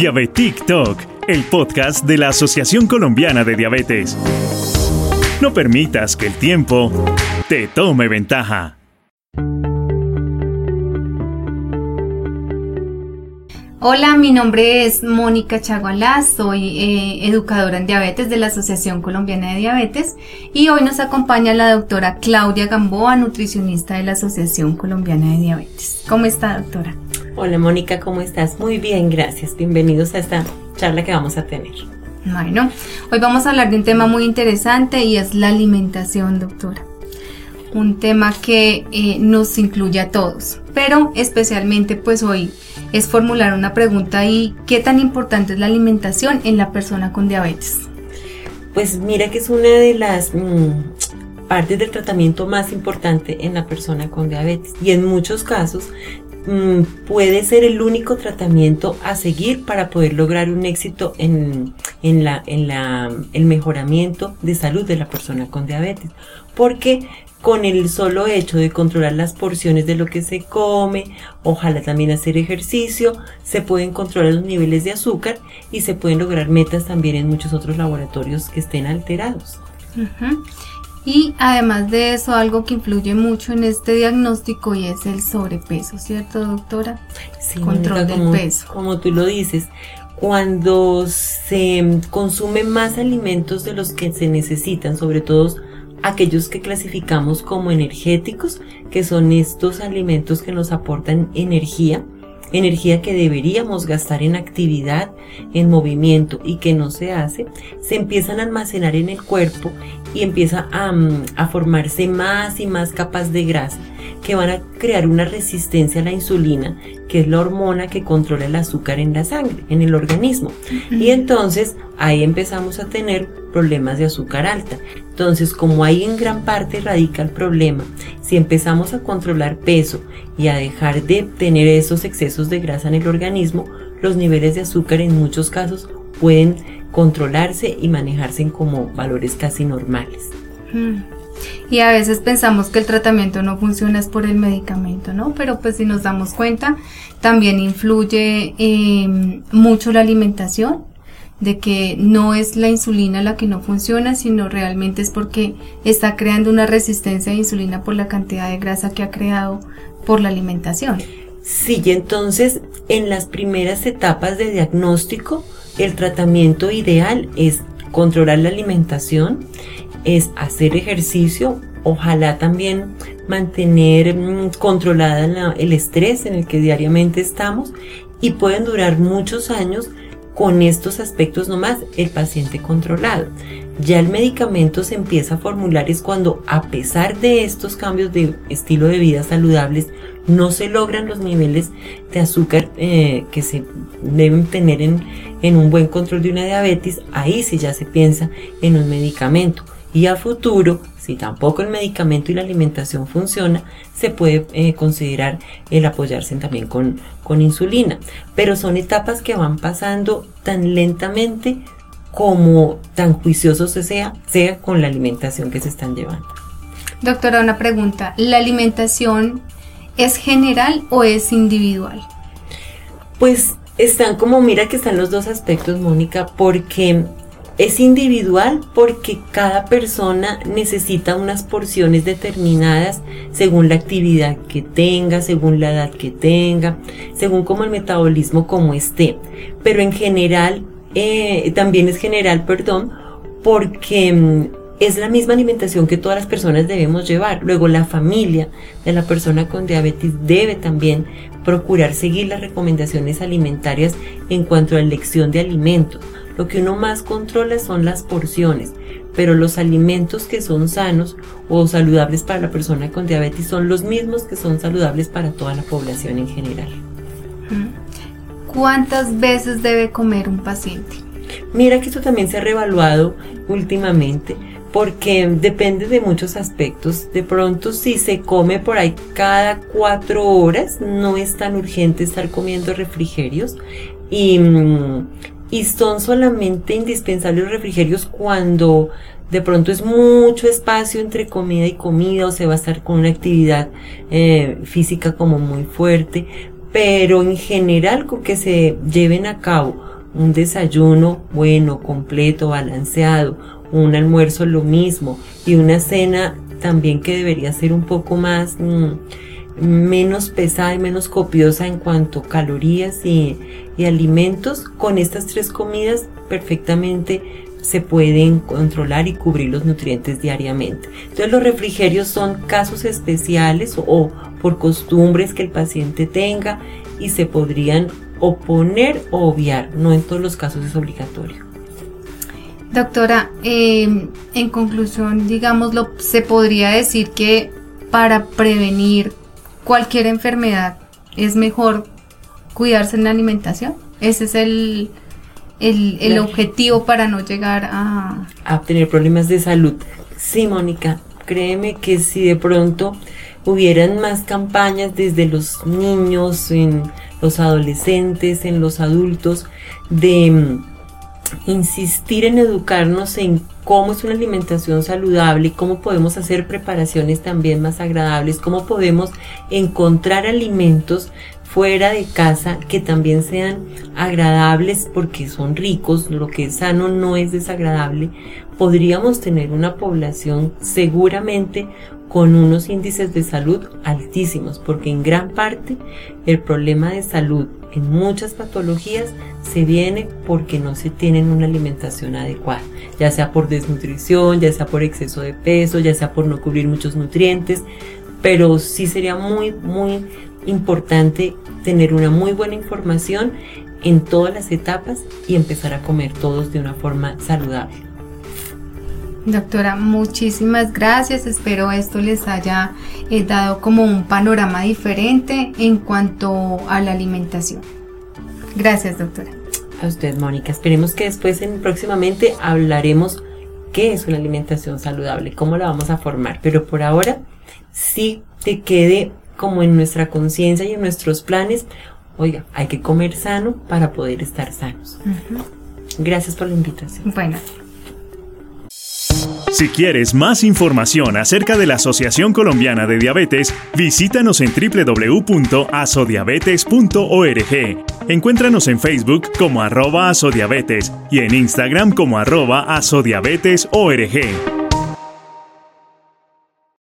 Diabetic Talk, el podcast de la Asociación Colombiana de Diabetes. No permitas que el tiempo te tome ventaja. Hola, mi nombre es Mónica Chagualá, soy eh, educadora en diabetes de la Asociación Colombiana de Diabetes y hoy nos acompaña la doctora Claudia Gamboa, nutricionista de la Asociación Colombiana de Diabetes. ¿Cómo está, doctora? Hola, Mónica, ¿cómo estás? Muy bien, gracias. Bienvenidos a esta charla que vamos a tener. Bueno, hoy vamos a hablar de un tema muy interesante y es la alimentación, doctora un tema que eh, nos incluye a todos, pero especialmente pues hoy es formular una pregunta y qué tan importante es la alimentación en la persona con diabetes. Pues mira que es una de las mm, partes del tratamiento más importante en la persona con diabetes y en muchos casos mm, puede ser el único tratamiento a seguir para poder lograr un éxito en, en, la, en la, el mejoramiento de salud de la persona con diabetes. Porque con el solo hecho de controlar las porciones de lo que se come, ojalá también hacer ejercicio, se pueden controlar los niveles de azúcar y se pueden lograr metas también en muchos otros laboratorios que estén alterados. Y además de eso, algo que influye mucho en este diagnóstico y es el sobrepeso, ¿cierto, doctora? Sí, Control del peso. Como tú lo dices, cuando se consumen más alimentos de los que se necesitan, sobre todo aquellos que clasificamos como energéticos, que son estos alimentos que nos aportan energía, energía que deberíamos gastar en actividad, en movimiento y que no se hace, se empiezan a almacenar en el cuerpo y empieza a, mm, a formarse más y más capas de grasa que van a crear una resistencia a la insulina, que es la hormona que controla el azúcar en la sangre, en el organismo. Y entonces ahí empezamos a tener problemas de azúcar alta. Entonces, como ahí en gran parte radica el problema, si empezamos a controlar peso y a dejar de tener esos excesos de grasa en el organismo, los niveles de azúcar en muchos casos pueden controlarse y manejarse como valores casi normales. Y a veces pensamos que el tratamiento no funciona es por el medicamento, ¿no? Pero pues si nos damos cuenta, también influye em, mucho la alimentación, de que no es la insulina la que no funciona, sino realmente es porque está creando una resistencia a insulina por la cantidad de grasa que ha creado por la alimentación. Sí, y entonces en las primeras etapas de diagnóstico, el tratamiento ideal es controlar la alimentación, es hacer ejercicio, ojalá también mantener mm, controlada el estrés en el que diariamente estamos y pueden durar muchos años con estos aspectos nomás el paciente controlado. Ya el medicamento se empieza a formular es cuando a pesar de estos cambios de estilo de vida saludables no se logran los niveles de azúcar eh, que se deben tener en, en un buen control de una diabetes, ahí sí ya se piensa en un medicamento y a futuro, si tampoco el medicamento y la alimentación funciona, se puede eh, considerar el apoyarse también con, con insulina. Pero son etapas que van pasando tan lentamente como tan juiciosos sea, sea con la alimentación que se están llevando. Doctora, una pregunta. ¿La alimentación es general o es individual? Pues están como, mira que están los dos aspectos, Mónica, porque es individual porque cada persona necesita unas porciones determinadas según la actividad que tenga, según la edad que tenga, según como el metabolismo como esté. Pero en general, eh, también es general, perdón, porque mm, es la misma alimentación que todas las personas debemos llevar. Luego la familia de la persona con diabetes debe también procurar seguir las recomendaciones alimentarias en cuanto a elección de alimentos lo que uno más controla son las porciones, pero los alimentos que son sanos o saludables para la persona con diabetes son los mismos que son saludables para toda la población en general. ¿Cuántas veces debe comer un paciente? Mira que esto también se ha revaluado últimamente porque depende de muchos aspectos. De pronto si se come por ahí cada cuatro horas, no es tan urgente estar comiendo refrigerios. Y, mm, y son solamente indispensables los refrigerios cuando de pronto es mucho espacio entre comida y comida o se va a estar con una actividad eh, física como muy fuerte. pero en general con que se lleven a cabo un desayuno bueno, completo, balanceado, un almuerzo lo mismo y una cena también que debería ser un poco más mm, menos pesada y menos copiosa en cuanto a calorías y, y alimentos, con estas tres comidas perfectamente se pueden controlar y cubrir los nutrientes diariamente. Entonces los refrigerios son casos especiales o, por costumbres que el paciente tenga y se podrían oponer o obviar, no en todos los casos es obligatorio. Doctora, em, en conclusión, digámoslo, se podría decir que para prevenir cualquier enfermedad es mejor cuidarse en la alimentación. Ese es el, el, objetivo para no llegar a... a tener problemas de salud. Sí, Mónica, créeme que si de pronto hubieran más campañas desde los niños, en los adolescentes, en los adultos, de insistir en educarnos en cómo es una alimentación saludable, cómo podemos hacer preparaciones también más agradables, cómo podemos encontrar alimentos fuera de casa que también sean agradables porque son ricos, lo que es sano no es desagradable, podríamos tener una población seguramente con unos índices de salud altísimos, porque en gran parte el problema de salud en muchas patologías se viene porque no se tienen una alimentación adecuada, ya sea por desnutrición, ya sea por exceso de peso, ya sea por no cubrir muchos nutrientes, pero sí sería muy, muy importante tener una muy buena información en todas las etapas y empezar a comer todos de una forma saludable. Doctora, muchísimas gracias. Espero esto les haya eh, dado como un panorama diferente en cuanto a la alimentación. Gracias, doctora. A usted, Mónica. Esperemos que después, en, próximamente, hablaremos qué es una alimentación saludable, cómo la vamos a formar. Pero por ahora, sí te quede como en nuestra conciencia y en nuestros planes, oiga, hay que comer sano para poder estar sanos. Gracias por la invitación. Bueno. Si quieres más información acerca de la Asociación Colombiana de Diabetes, visítanos en www.asodiabetes.org. Encuéntranos en Facebook como arroba asodiabetes y en Instagram como arroba asodiabetesorg.